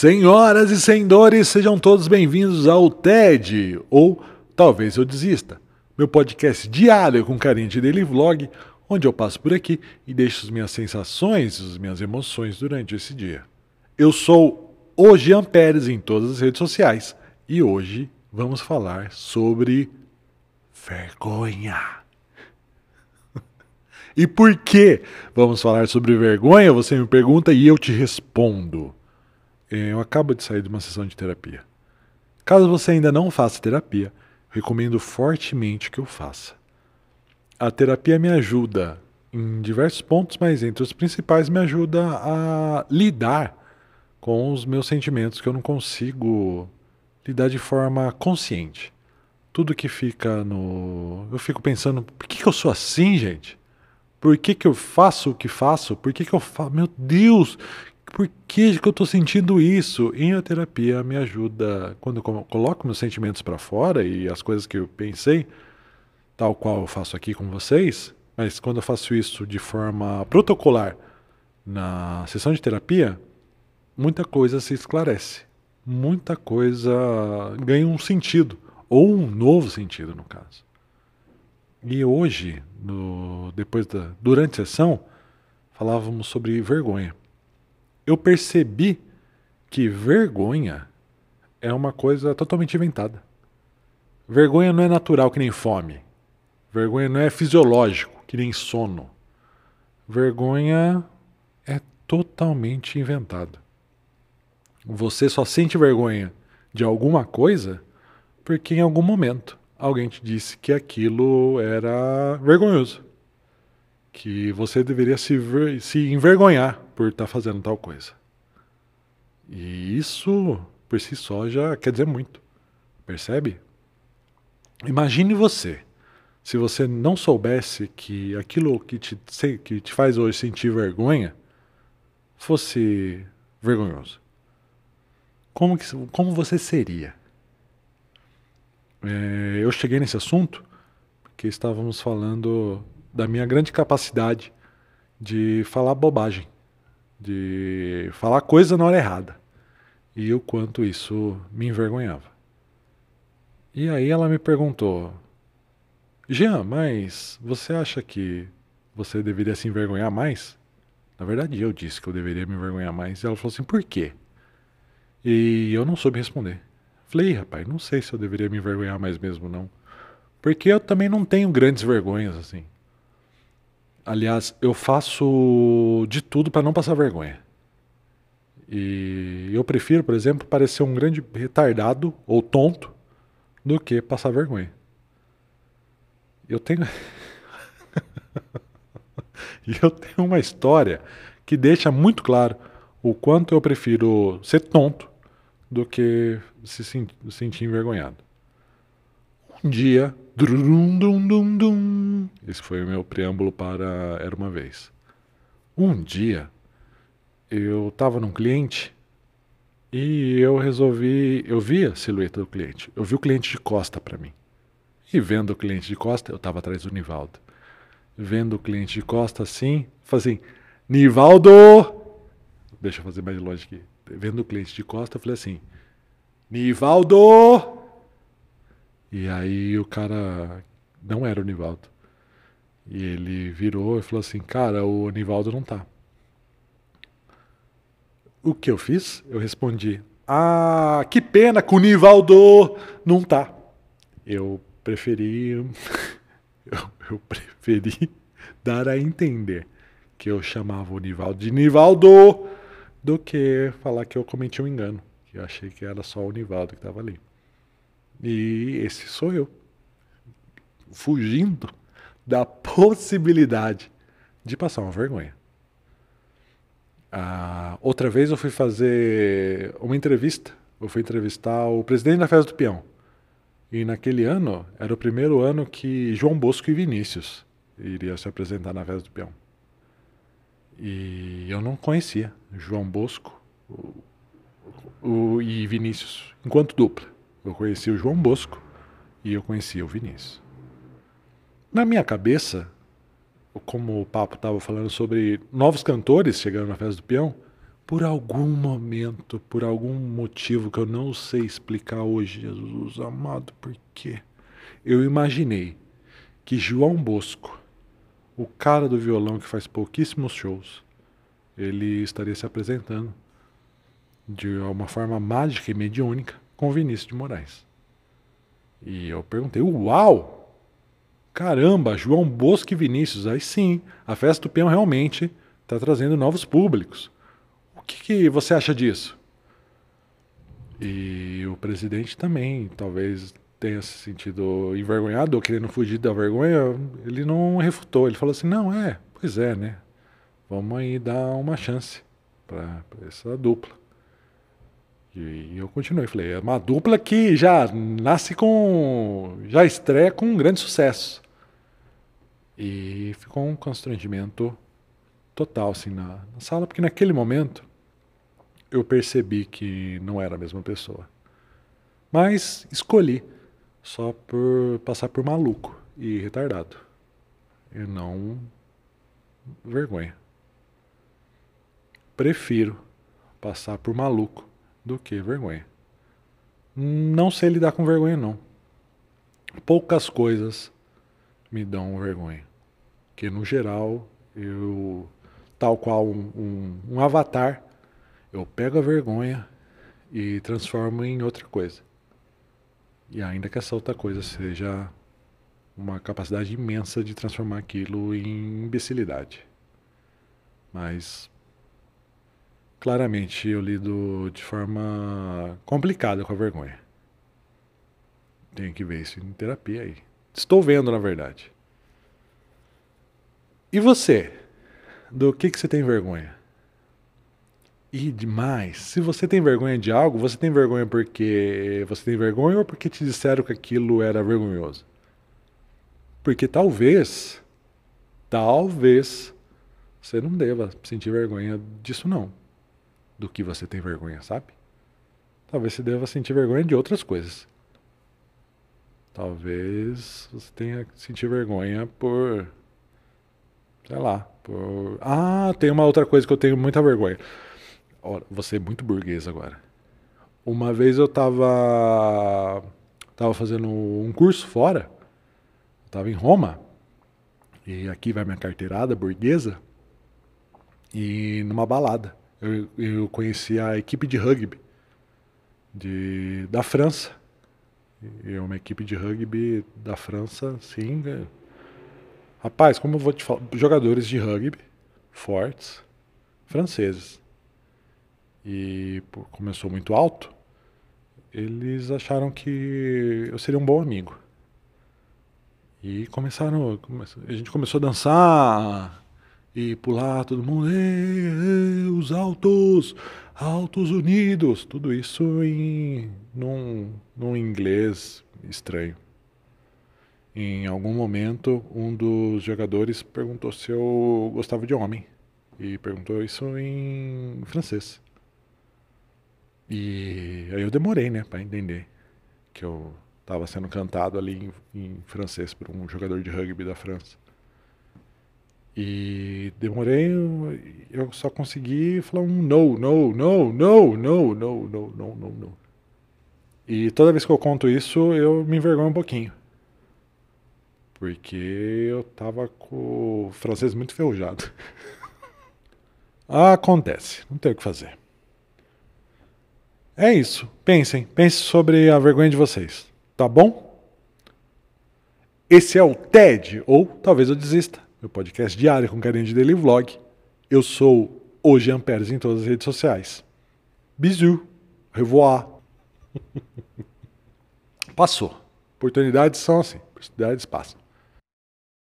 Senhoras e senhores, sejam todos bem-vindos ao TED, ou Talvez Eu Desista, meu podcast diário com carinha de daily vlog, onde eu passo por aqui e deixo as minhas sensações as minhas emoções durante esse dia. Eu sou o Jean Pérez em todas as redes sociais e hoje vamos falar sobre vergonha. E por que vamos falar sobre vergonha? Você me pergunta e eu te respondo. É, eu acabo de sair de uma sessão de terapia. Caso você ainda não faça terapia, recomendo fortemente que o faça. A terapia me ajuda em diversos pontos, mas entre os principais me ajuda a lidar com os meus sentimentos que eu não consigo lidar de forma consciente. Tudo que fica no. Eu fico pensando, por que, que eu sou assim, gente? Por que, que eu faço o que faço? Por que, que eu faço? Meu Deus, por que, que eu estou sentindo isso? E a terapia me ajuda, quando eu coloco meus sentimentos para fora e as coisas que eu pensei, tal qual eu faço aqui com vocês, mas quando eu faço isso de forma protocolar na sessão de terapia, muita coisa se esclarece. Muita coisa ganha um sentido, ou um novo sentido, no caso. E hoje, no, depois da, durante a sessão, falávamos sobre vergonha eu percebi que vergonha é uma coisa totalmente inventada. Vergonha não é natural que nem fome. Vergonha não é fisiológico que nem sono. Vergonha é totalmente inventado. Você só sente vergonha de alguma coisa porque em algum momento alguém te disse que aquilo era vergonhoso que você deveria se, ver, se envergonhar por estar tá fazendo tal coisa. E isso, por si só, já quer dizer muito. Percebe? Imagine você, se você não soubesse que aquilo que te, que te faz hoje sentir vergonha fosse vergonhoso. Como, que, como você seria? É, eu cheguei nesse assunto porque estávamos falando da minha grande capacidade de falar bobagem, de falar coisa na hora errada. E o quanto isso me envergonhava. E aí ela me perguntou: Jean, mas você acha que você deveria se envergonhar mais? Na verdade, eu disse que eu deveria me envergonhar mais. E ela falou assim: por quê? E eu não soube responder. Falei, rapaz, não sei se eu deveria me envergonhar mais mesmo, não. Porque eu também não tenho grandes vergonhas, assim. Aliás, eu faço de tudo para não passar vergonha. E eu prefiro, por exemplo, parecer um grande retardado ou tonto do que passar vergonha. Eu tenho. eu tenho uma história que deixa muito claro o quanto eu prefiro ser tonto do que se sentir envergonhado. Dia, drum, esse foi o meu preâmbulo para Era uma Vez. Um dia, eu estava num cliente e eu resolvi. Eu vi a silhueta do cliente. Eu vi o cliente de costa para mim. E vendo o cliente de costa, eu estava atrás do Nivaldo. Vendo o cliente de costa assim, falei assim: Nivaldo! Deixa eu fazer mais longe aqui. Vendo o cliente de costa, eu falei assim: Nivaldo! E aí o cara não era o Nivaldo. E ele virou e falou assim: Cara, o Nivaldo não tá. O que eu fiz? Eu respondi: Ah, que pena que o Nivaldo não tá. Eu preferi. eu, eu preferi dar a entender que eu chamava o Nivaldo de Nivaldo do que falar que eu cometi um engano. Que eu achei que era só o Nivaldo que estava ali. E esse sou eu. Fugindo da possibilidade de passar uma vergonha. Ah, outra vez eu fui fazer uma entrevista. Eu fui entrevistar o presidente da Festa do Peão. E naquele ano, era o primeiro ano que João Bosco e Vinícius iriam se apresentar na Festa do Peão. E eu não conhecia João Bosco o, o, e Vinícius enquanto dupla. Eu conheci o João Bosco e eu conheci o Vinícius. Na minha cabeça, como o papo estava falando sobre novos cantores chegando na festa do peão, por algum momento, por algum motivo que eu não sei explicar hoje, Jesus amado, por quê? Eu imaginei que João Bosco, o cara do violão que faz pouquíssimos shows, ele estaria se apresentando de uma forma mágica e mediúnica com Vinícius de Moraes. E eu perguntei: Uau! Caramba, João Bosco e Vinícius, aí sim, a festa do peão realmente está trazendo novos públicos que, que você acha disso? E o presidente também, talvez tenha se sentido envergonhado ou querendo fugir da vergonha, ele não refutou. Ele falou assim: não, é, pois é, né? Vamos aí dar uma chance para essa dupla. E eu continuei, falei: é uma dupla que já nasce com. já estreia com um grande sucesso. E ficou um constrangimento total assim na, na sala, porque naquele momento eu percebi que não era a mesma pessoa. Mas escolhi só por passar por maluco e retardado. E não vergonha. Prefiro passar por maluco do que vergonha. Não sei lidar com vergonha, não. Poucas coisas me dão vergonha. Que no geral, eu, tal qual um, um, um avatar, eu pego a vergonha e transformo em outra coisa. E ainda que essa outra coisa seja uma capacidade imensa de transformar aquilo em imbecilidade. Mas claramente eu lido de forma complicada com a vergonha. Tenho que ver isso em terapia aí. Estou vendo, na verdade. E você? Do que, que você tem vergonha? E demais. Se você tem vergonha de algo, você tem vergonha porque você tem vergonha ou porque te disseram que aquilo era vergonhoso? Porque talvez, talvez, você não deva sentir vergonha disso não. Do que você tem vergonha, sabe? Talvez você deva sentir vergonha de outras coisas. Talvez você tenha que sentir vergonha por. Sei lá. Por. Ah, tem uma outra coisa que eu tenho muita vergonha. Você é muito burguês agora. Uma vez eu tava, tava fazendo um curso fora, tava em Roma, e aqui vai minha carteirada burguesa, e numa balada. Eu, eu conheci a equipe de rugby de, da França. E uma equipe de rugby da França, sim. É. Rapaz, como eu vou te falar, jogadores de rugby fortes, franceses e sou muito alto, eles acharam que eu seria um bom amigo. E começaram, a gente começou a dançar e pular, todo mundo, ei, os altos, altos unidos, tudo isso em num, num inglês estranho. Em algum momento, um dos jogadores perguntou se eu gostava de homem e perguntou isso em francês. E aí eu demorei, né, para entender que eu estava sendo cantado ali em, em, francês por um jogador de rugby da França. E demorei, eu só consegui falar um no, no, no, no, no, no, no, no, no, no. E toda vez que eu conto isso, eu me envergonho um pouquinho. Porque eu tava com o francês muito ferrujado. Acontece, não tem o que fazer. É isso. Pensem, pensem sobre a vergonha de vocês, tá bom? Esse é o TED, ou talvez eu desista, meu podcast diário com carinho de daily vlog. Eu sou o Jean Pérez em todas as redes sociais. Bisous, revoar. Passou. Oportunidades são assim, oportunidades passam.